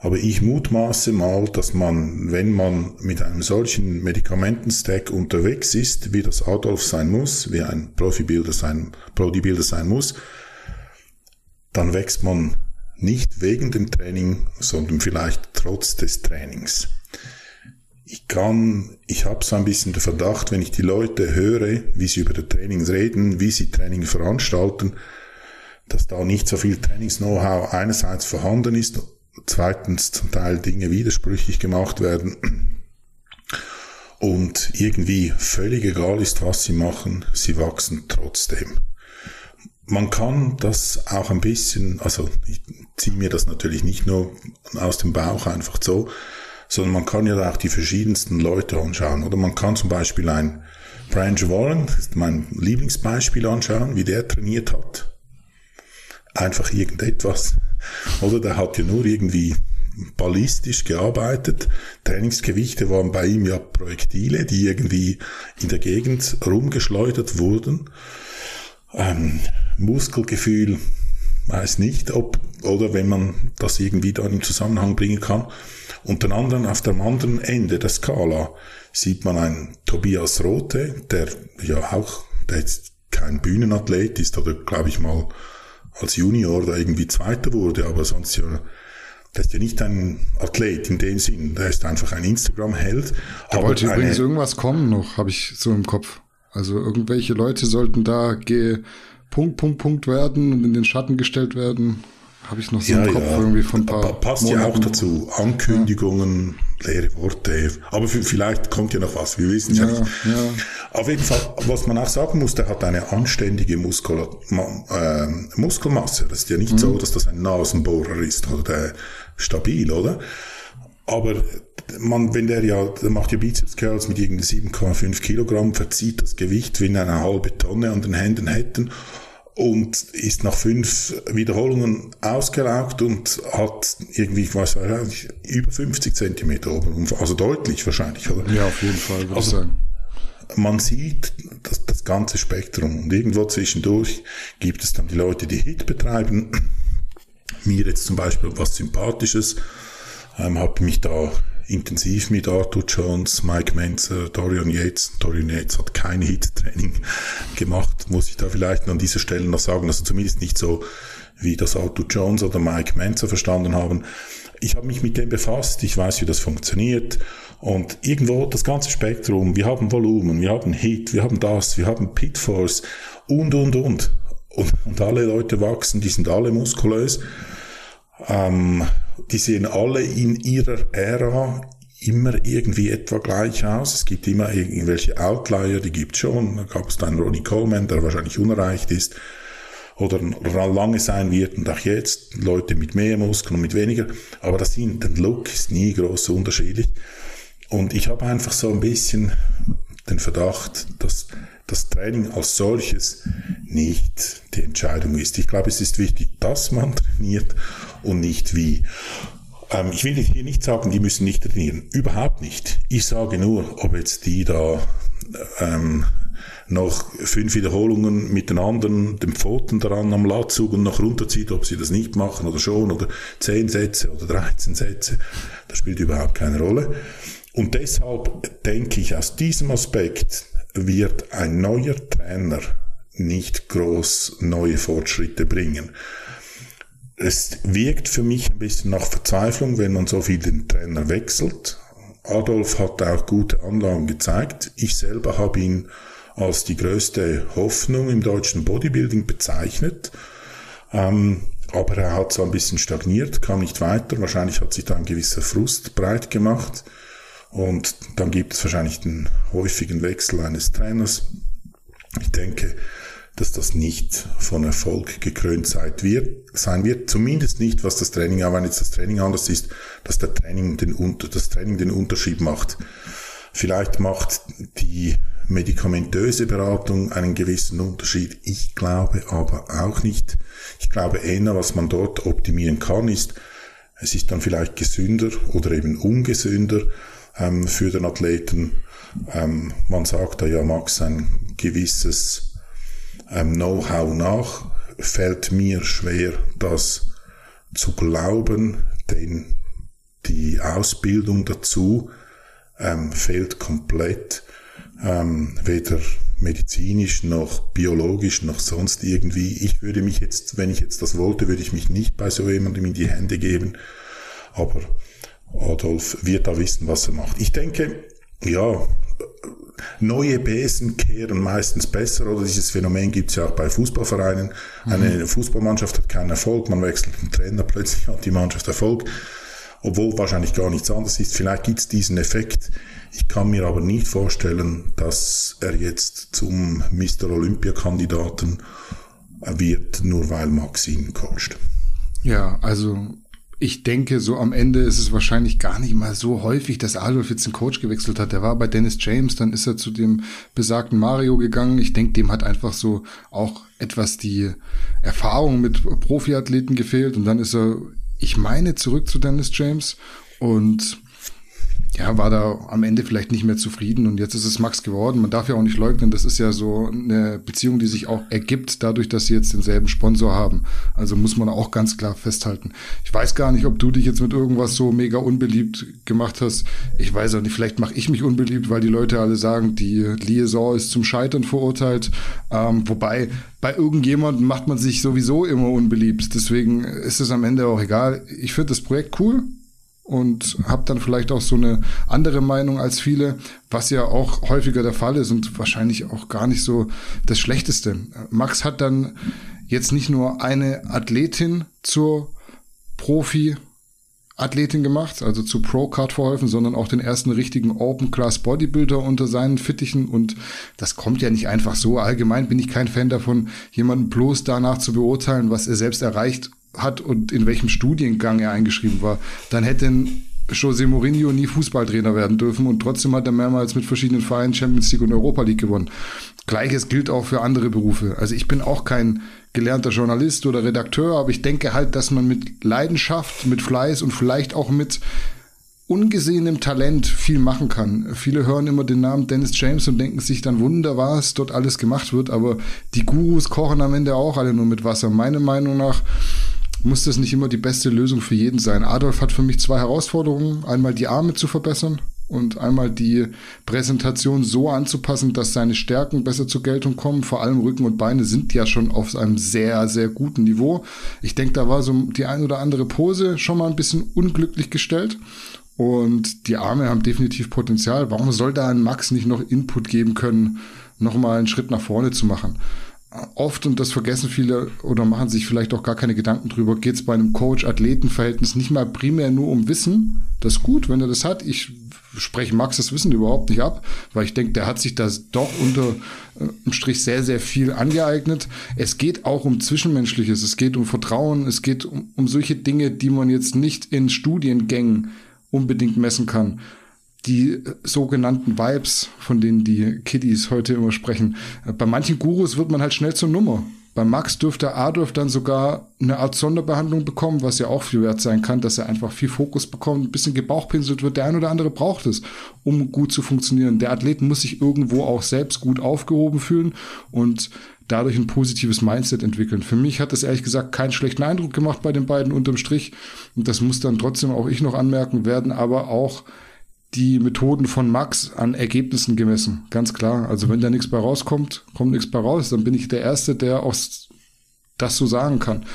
Aber ich mutmaße mal, dass man, wenn man mit einem solchen Medikamentenstack unterwegs ist, wie das Adolf sein muss, wie ein Profibilder sein, Bodybuilder sein muss, dann wächst man nicht wegen dem Training, sondern vielleicht trotz des Trainings. Ich kann, ich habe so ein bisschen den Verdacht, wenn ich die Leute höre, wie sie über das Training reden, wie sie Training veranstalten, dass da nicht so viel Trainings-Know-how einerseits vorhanden ist zweitens zum Teil Dinge widersprüchlich gemacht werden und irgendwie völlig egal ist, was sie machen, sie wachsen trotzdem. Man kann das auch ein bisschen, also ziehe mir das natürlich nicht nur aus dem Bauch einfach so, sondern man kann ja auch die verschiedensten Leute anschauen. Oder man kann zum Beispiel ein Branch Warren, das ist mein Lieblingsbeispiel anschauen, wie der trainiert hat. Einfach irgendetwas oder der hat ja nur irgendwie ballistisch gearbeitet. Trainingsgewichte waren bei ihm ja Projektile, die irgendwie in der Gegend rumgeschleudert wurden. Ähm, Muskelgefühl, weiß nicht, ob, oder wenn man das irgendwie dann in Zusammenhang bringen kann. Und dann anderen, auf dem anderen Ende der Skala sieht man einen Tobias Rote, der ja auch, der jetzt kein Bühnenathlet ist, oder glaube ich mal als Junior da irgendwie Zweiter wurde, aber sonst ja, der ist ja nicht ein Athlet in dem Sinn, der ist einfach ein Instagram-Held. Da wollte übrigens irgendwas kommen noch, habe ich so im Kopf. Also irgendwelche Leute sollten da Punkt, Punkt, Punkt werden und in den Schatten gestellt werden. Habe ich noch so ja, im Kopf ja. irgendwie von paar. Passt Monaten. ja auch dazu. Ankündigungen, ja. leere Worte. Aber vielleicht kommt ja noch was. Wir wissen ja, ja nicht. Auf jeden Fall, was man auch sagen muss, der hat eine anständige Muskel, äh, Muskelmasse. Das ist ja nicht mhm. so, dass das ein Nasenbohrer ist oder der stabil, oder? Aber man, wenn der ja, der macht ja Bizeps Curls mit irgendwie 7,5 Kilogramm, verzieht das Gewicht, wie eine halbe Tonne an den Händen hätten und ist nach fünf Wiederholungen ausgelaugt und hat irgendwie, ich weiß nicht, über 50 Zentimeter oben, also deutlich wahrscheinlich, oder? Ja, auf jeden Fall, würde also, ich sagen. Man sieht das, das ganze Spektrum und irgendwo zwischendurch gibt es dann die Leute, die Hit betreiben. Mir jetzt zum Beispiel was Sympathisches, ähm, habe mich da intensiv mit Arthur Jones, Mike Menzer, Dorian Yates. Dorian Yates hat kein Hit-Training gemacht, muss ich da vielleicht an dieser Stelle noch sagen. Also zumindest nicht so, wie das Arthur Jones oder Mike Menzer verstanden haben. Ich habe mich mit dem befasst, ich weiß, wie das funktioniert. Und irgendwo das ganze Spektrum, wir haben Volumen, wir haben Hit, wir haben das, wir haben Pitfalls und, und, und. Und, und alle Leute wachsen, die sind alle muskulös. Ähm, die sehen alle in ihrer Ära immer irgendwie etwa gleich aus. Es gibt immer irgendwelche Outlier, die gibt schon. Da gab es dann Ronnie Coleman, der wahrscheinlich unerreicht ist oder lange sein wird und auch jetzt Leute mit mehr Muskeln und mit weniger. Aber das sind, der Look ist nie groß unterschiedlich. Und ich habe einfach so ein bisschen den Verdacht, dass das Training als solches nicht die Entscheidung ist. Ich glaube, es ist wichtig, dass man trainiert und nicht wie. Ähm, ich will hier nicht sagen, die müssen nicht trainieren. Überhaupt nicht. Ich sage nur, ob jetzt die da ähm, noch fünf Wiederholungen mit den anderen, den Pfoten daran am Latzug und noch runterzieht, ob sie das nicht machen oder schon, oder zehn Sätze oder 13 Sätze, das spielt überhaupt keine Rolle. Und deshalb denke ich, aus diesem Aspekt wird ein neuer Trainer nicht groß neue Fortschritte bringen es wirkt für mich ein bisschen nach Verzweiflung, wenn man so viel den Trainer wechselt. Adolf hat auch gute Anlagen gezeigt. Ich selber habe ihn als die größte Hoffnung im deutschen Bodybuilding bezeichnet. Ähm, aber er hat so ein bisschen stagniert, kam nicht weiter. Wahrscheinlich hat sich da ein gewisser Frust breit gemacht. Und dann gibt es wahrscheinlich den häufigen Wechsel eines Trainers. Ich denke, dass das nicht von Erfolg gekrönt sein wird, sein wird. Zumindest nicht, was das Training, aber wenn jetzt das Training anders ist, dass der Training den, das Training den Unterschied macht. Vielleicht macht die medikamentöse Beratung einen gewissen Unterschied. Ich glaube aber auch nicht. Ich glaube eher, was man dort optimieren kann, ist, es ist dann vielleicht gesünder oder eben ungesünder ähm, für den Athleten. Ähm, man sagt da ja, Max, ein gewisses ähm, Know-how nach, fällt mir schwer, das zu glauben, denn die Ausbildung dazu ähm, fehlt komplett, ähm, weder medizinisch noch biologisch noch sonst irgendwie. Ich würde mich jetzt, wenn ich jetzt das wollte, würde ich mich nicht bei so jemandem in die Hände geben. Aber Adolf wird da wissen, was er macht. Ich denke, ja, neue Besen kehren meistens besser oder dieses Phänomen gibt es ja auch bei Fußballvereinen. Mhm. Eine Fußballmannschaft hat keinen Erfolg, man wechselt den Trainer, (laughs) plötzlich hat die Mannschaft Erfolg, obwohl wahrscheinlich gar nichts anderes ist. Vielleicht gibt es diesen Effekt. Ich kann mir aber nicht vorstellen, dass er jetzt zum Mr. Olympia-Kandidaten wird, nur weil Max ihn coacht. Ja, also ich denke, so am Ende ist es wahrscheinlich gar nicht mal so häufig, dass Adolf jetzt den Coach gewechselt hat. Der war bei Dennis James, dann ist er zu dem besagten Mario gegangen. Ich denke, dem hat einfach so auch etwas die Erfahrung mit Profiathleten gefehlt. Und dann ist er, ich meine, zurück zu Dennis James. Und ja, war da am Ende vielleicht nicht mehr zufrieden und jetzt ist es Max geworden. Man darf ja auch nicht leugnen, das ist ja so eine Beziehung, die sich auch ergibt, dadurch, dass sie jetzt denselben Sponsor haben. Also muss man auch ganz klar festhalten. Ich weiß gar nicht, ob du dich jetzt mit irgendwas so mega unbeliebt gemacht hast. Ich weiß auch nicht, vielleicht mache ich mich unbeliebt, weil die Leute alle sagen, die Liaison ist zum Scheitern verurteilt. Ähm, wobei bei irgendjemandem macht man sich sowieso immer unbeliebt. Deswegen ist es am Ende auch egal. Ich finde das Projekt cool und habe dann vielleicht auch so eine andere Meinung als viele, was ja auch häufiger der Fall ist und wahrscheinlich auch gar nicht so das Schlechteste. Max hat dann jetzt nicht nur eine Athletin zur Profi Athletin gemacht, also zu Pro-Card verholfen, sondern auch den ersten richtigen Open-Class-Bodybuilder unter seinen Fittichen. Und das kommt ja nicht einfach so. Allgemein bin ich kein Fan davon, jemanden bloß danach zu beurteilen, was er selbst erreicht hat und in welchem Studiengang er eingeschrieben war, dann hätte José Mourinho nie Fußballtrainer werden dürfen und trotzdem hat er mehrmals mit verschiedenen Vereinen Champions League und Europa League gewonnen. Gleiches gilt auch für andere Berufe. Also ich bin auch kein gelernter Journalist oder Redakteur, aber ich denke halt, dass man mit Leidenschaft, mit Fleiß und vielleicht auch mit ungesehenem Talent viel machen kann. Viele hören immer den Namen Dennis James und denken sich dann Wunder, was dort alles gemacht wird, aber die Gurus kochen am Ende auch alle nur mit Wasser. Meiner Meinung nach muss das nicht immer die beste Lösung für jeden sein. Adolf hat für mich zwei Herausforderungen. Einmal die Arme zu verbessern und einmal die Präsentation so anzupassen, dass seine Stärken besser zur Geltung kommen. Vor allem Rücken und Beine sind ja schon auf einem sehr, sehr guten Niveau. Ich denke, da war so die ein oder andere Pose schon mal ein bisschen unglücklich gestellt. Und die Arme haben definitiv Potenzial. Warum soll da ein Max nicht noch Input geben können, nochmal einen Schritt nach vorne zu machen? Oft, und das vergessen viele oder machen sich vielleicht auch gar keine Gedanken drüber, geht es bei einem Coach-Athleten-Verhältnis nicht mal primär nur um Wissen. Das ist gut, wenn er das hat. Ich spreche Max das Wissen überhaupt nicht ab, weil ich denke, der hat sich das doch unter äh, Strich sehr, sehr viel angeeignet. Es geht auch um Zwischenmenschliches, es geht um Vertrauen, es geht um, um solche Dinge, die man jetzt nicht in Studiengängen unbedingt messen kann die sogenannten Vibes, von denen die Kiddies heute immer sprechen. Bei manchen Gurus wird man halt schnell zur Nummer. Bei Max dürfte Adolf dann sogar eine Art Sonderbehandlung bekommen, was ja auch viel wert sein kann, dass er einfach viel Fokus bekommt, ein bisschen gebauchpinselt wird. Der ein oder andere braucht es, um gut zu funktionieren. Der Athlet muss sich irgendwo auch selbst gut aufgehoben fühlen und dadurch ein positives Mindset entwickeln. Für mich hat das ehrlich gesagt keinen schlechten Eindruck gemacht bei den beiden unterm Strich. Und das muss dann trotzdem auch ich noch anmerken werden, aber auch die Methoden von Max an Ergebnissen gemessen. Ganz klar. Also wenn da nichts bei rauskommt, kommt nichts bei raus, dann bin ich der Erste, der auch das so sagen kann.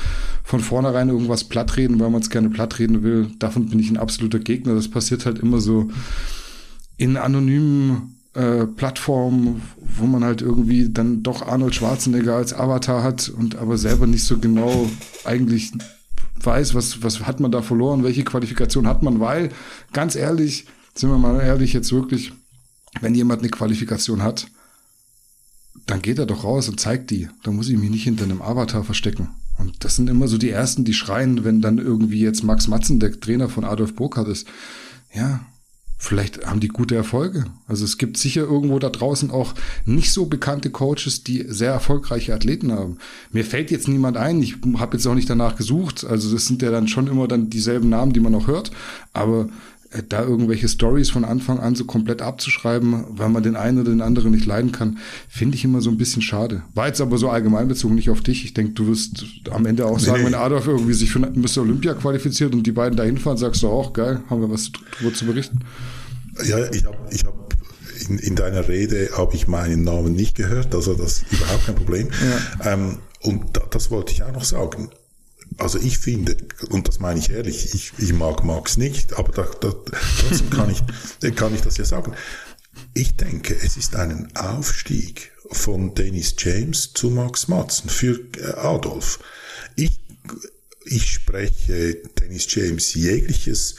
Von vornherein irgendwas plattreden, weil man es gerne plattreden will, davon bin ich ein absoluter Gegner. Das passiert halt immer so in anonymen äh, Plattformen, wo man halt irgendwie dann doch Arnold Schwarzenegger als Avatar hat und aber selber nicht so genau eigentlich weiß, was, was hat man da verloren, welche Qualifikation hat man, weil, ganz ehrlich, sind wir mal ehrlich, jetzt wirklich, wenn jemand eine Qualifikation hat, dann geht er doch raus und zeigt die. Da muss ich mich nicht hinter einem Avatar verstecken. Und das sind immer so die Ersten, die schreien, wenn dann irgendwie jetzt Max Matzen, der Trainer von Adolf Burkhardt ist. Ja, vielleicht haben die gute Erfolge. Also es gibt sicher irgendwo da draußen auch nicht so bekannte Coaches, die sehr erfolgreiche Athleten haben. Mir fällt jetzt niemand ein, ich habe jetzt auch nicht danach gesucht. Also das sind ja dann schon immer dann dieselben Namen, die man auch hört. Aber da irgendwelche Stories von Anfang an so komplett abzuschreiben, weil man den einen oder den anderen nicht leiden kann, finde ich immer so ein bisschen schade. War jetzt aber so allgemein bezogen nicht auf dich. Ich denke, du wirst am Ende auch sagen, nee, wenn Adolf irgendwie sich für Mr. Olympia qualifiziert und die beiden dahin fahren, sagst du auch, geil, haben wir was darüber zu berichten. Ja, ich habe ich hab in, in deiner Rede habe ich meinen Namen nicht gehört, also das ist überhaupt kein Problem. Ja. Ähm, und da, das wollte ich auch noch sagen. Also ich finde, und das meine ich ehrlich, ich, ich mag Max nicht, aber da, da, trotzdem kann ich, (laughs) kann ich das ja sagen. Ich denke, es ist ein Aufstieg von Dennis James zu Max Matzen für äh, Adolf. Ich, ich spreche Dennis James jegliches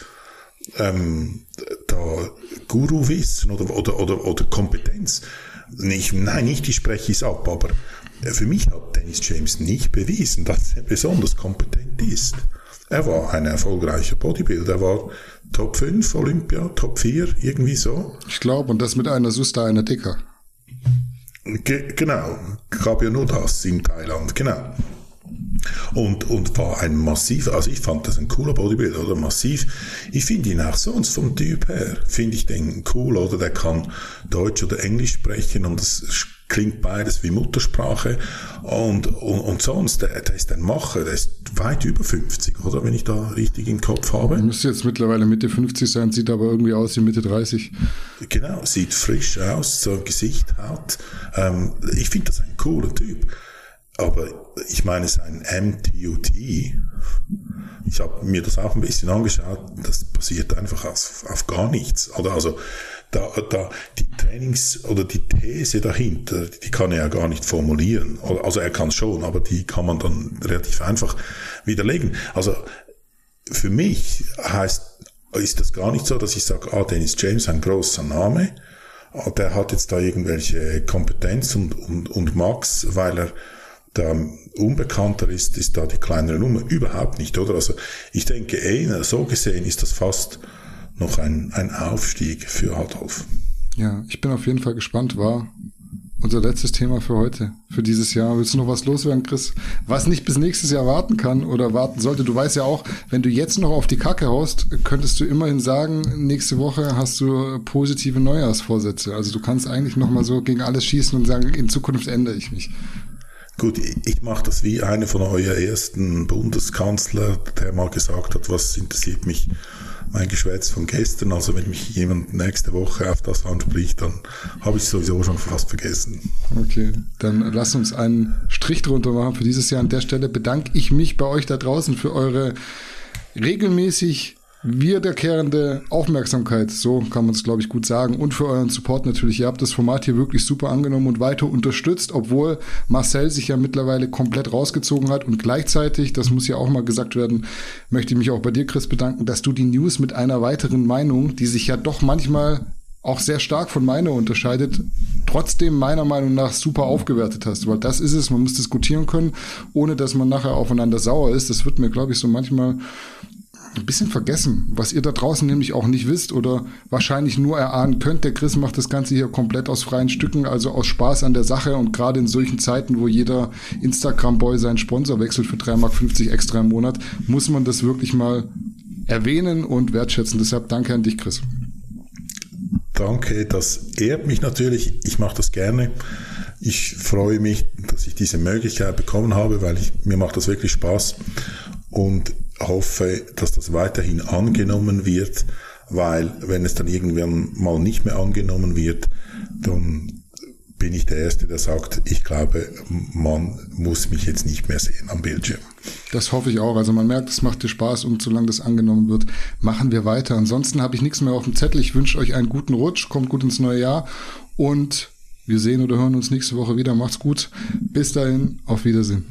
ähm, da Guru-Wissen oder, oder, oder, oder Kompetenz. Nicht, nein, nicht, ich spreche es ab, aber für mich hat Dennis James nicht bewiesen, dass er besonders kompetent ist. Er war ein erfolgreicher Bodybuilder, er war Top 5 Olympia, Top 4, irgendwie so. Ich glaube, und das mit einer Susta, einer Dicker. Ge genau, gab ja nur das in Thailand, genau. Und, und war ein massiver, also ich fand das ein cooler Bodybuilder, oder massiv. Ich finde ihn auch sonst vom Typ her, finde ich den cool, oder der kann Deutsch oder Englisch sprechen und das klingt beides wie Muttersprache. Und, und, und sonst, der, der ist ein Macher, der ist weit über 50, oder? Wenn ich da richtig im Kopf habe. Müsste jetzt mittlerweile Mitte 50 sein, sieht aber irgendwie aus wie Mitte 30. Genau, sieht frisch aus, so ein Gesicht hat. Ähm, ich finde das ein cooler Typ. Aber ich meine, es ist ein MTUT. Ich habe mir das auch ein bisschen angeschaut. Das passiert einfach auf, auf gar nichts. Oder also da, da die Trainings oder die These dahinter, die kann er ja gar nicht formulieren. Also er kann schon, aber die kann man dann relativ einfach widerlegen. Also für mich heißt, ist das gar nicht so, dass ich sage, ah, Dennis James, ein großer Name, ah, der hat jetzt da irgendwelche Kompetenz und, und, und Max, weil er da unbekannter ist, ist da die kleinere Nummer. Überhaupt nicht, oder? Also ich denke, ey, so gesehen ist das fast noch ein, ein Aufstieg für Adolf. Ja, ich bin auf jeden Fall gespannt, war unser letztes Thema für heute, für dieses Jahr. Willst du noch was loswerden, Chris? Was nicht bis nächstes Jahr warten kann oder warten sollte? Du weißt ja auch, wenn du jetzt noch auf die Kacke haust, könntest du immerhin sagen, nächste Woche hast du positive Neujahrsvorsätze. Also du kannst eigentlich noch mal so gegen alles schießen und sagen, in Zukunft ändere ich mich. Gut, ich mache das wie einer von euer ersten Bundeskanzler, der mal gesagt hat, was interessiert mich mein Geschwätz von gestern. Also wenn mich jemand nächste Woche auf das anspricht, dann habe ich sowieso schon fast vergessen. Okay, dann lass uns einen Strich drunter machen für dieses Jahr. An der Stelle bedanke ich mich bei euch da draußen für eure regelmäßig wiederkehrende Aufmerksamkeit, so kann man es, glaube ich, gut sagen, und für euren Support natürlich. Ihr habt das Format hier wirklich super angenommen und weiter unterstützt, obwohl Marcel sich ja mittlerweile komplett rausgezogen hat und gleichzeitig, das muss ja auch mal gesagt werden, möchte ich mich auch bei dir, Chris, bedanken, dass du die News mit einer weiteren Meinung, die sich ja doch manchmal auch sehr stark von meiner unterscheidet, trotzdem meiner Meinung nach super aufgewertet hast. Weil das ist es, man muss diskutieren können, ohne dass man nachher aufeinander sauer ist. Das wird mir, glaube ich, so manchmal ein bisschen vergessen, was ihr da draußen nämlich auch nicht wisst oder wahrscheinlich nur erahnen könnt. Der Chris macht das Ganze hier komplett aus freien Stücken, also aus Spaß an der Sache und gerade in solchen Zeiten, wo jeder Instagram-Boy seinen Sponsor wechselt für 3,50 Mark extra im Monat, muss man das wirklich mal erwähnen und wertschätzen. Deshalb danke an dich, Chris. Danke, das ehrt mich natürlich. Ich mache das gerne. Ich freue mich, dass ich diese Möglichkeit bekommen habe, weil ich, mir macht das wirklich Spaß. Und hoffe, dass das weiterhin angenommen wird, weil wenn es dann irgendwann mal nicht mehr angenommen wird, dann bin ich der Erste, der sagt, ich glaube, man muss mich jetzt nicht mehr sehen am Bildschirm. Das hoffe ich auch. Also man merkt, es macht dir Spaß und solange das angenommen wird, machen wir weiter. Ansonsten habe ich nichts mehr auf dem Zettel. Ich wünsche euch einen guten Rutsch, kommt gut ins neue Jahr und wir sehen oder hören uns nächste Woche wieder. Macht's gut. Bis dahin, auf Wiedersehen.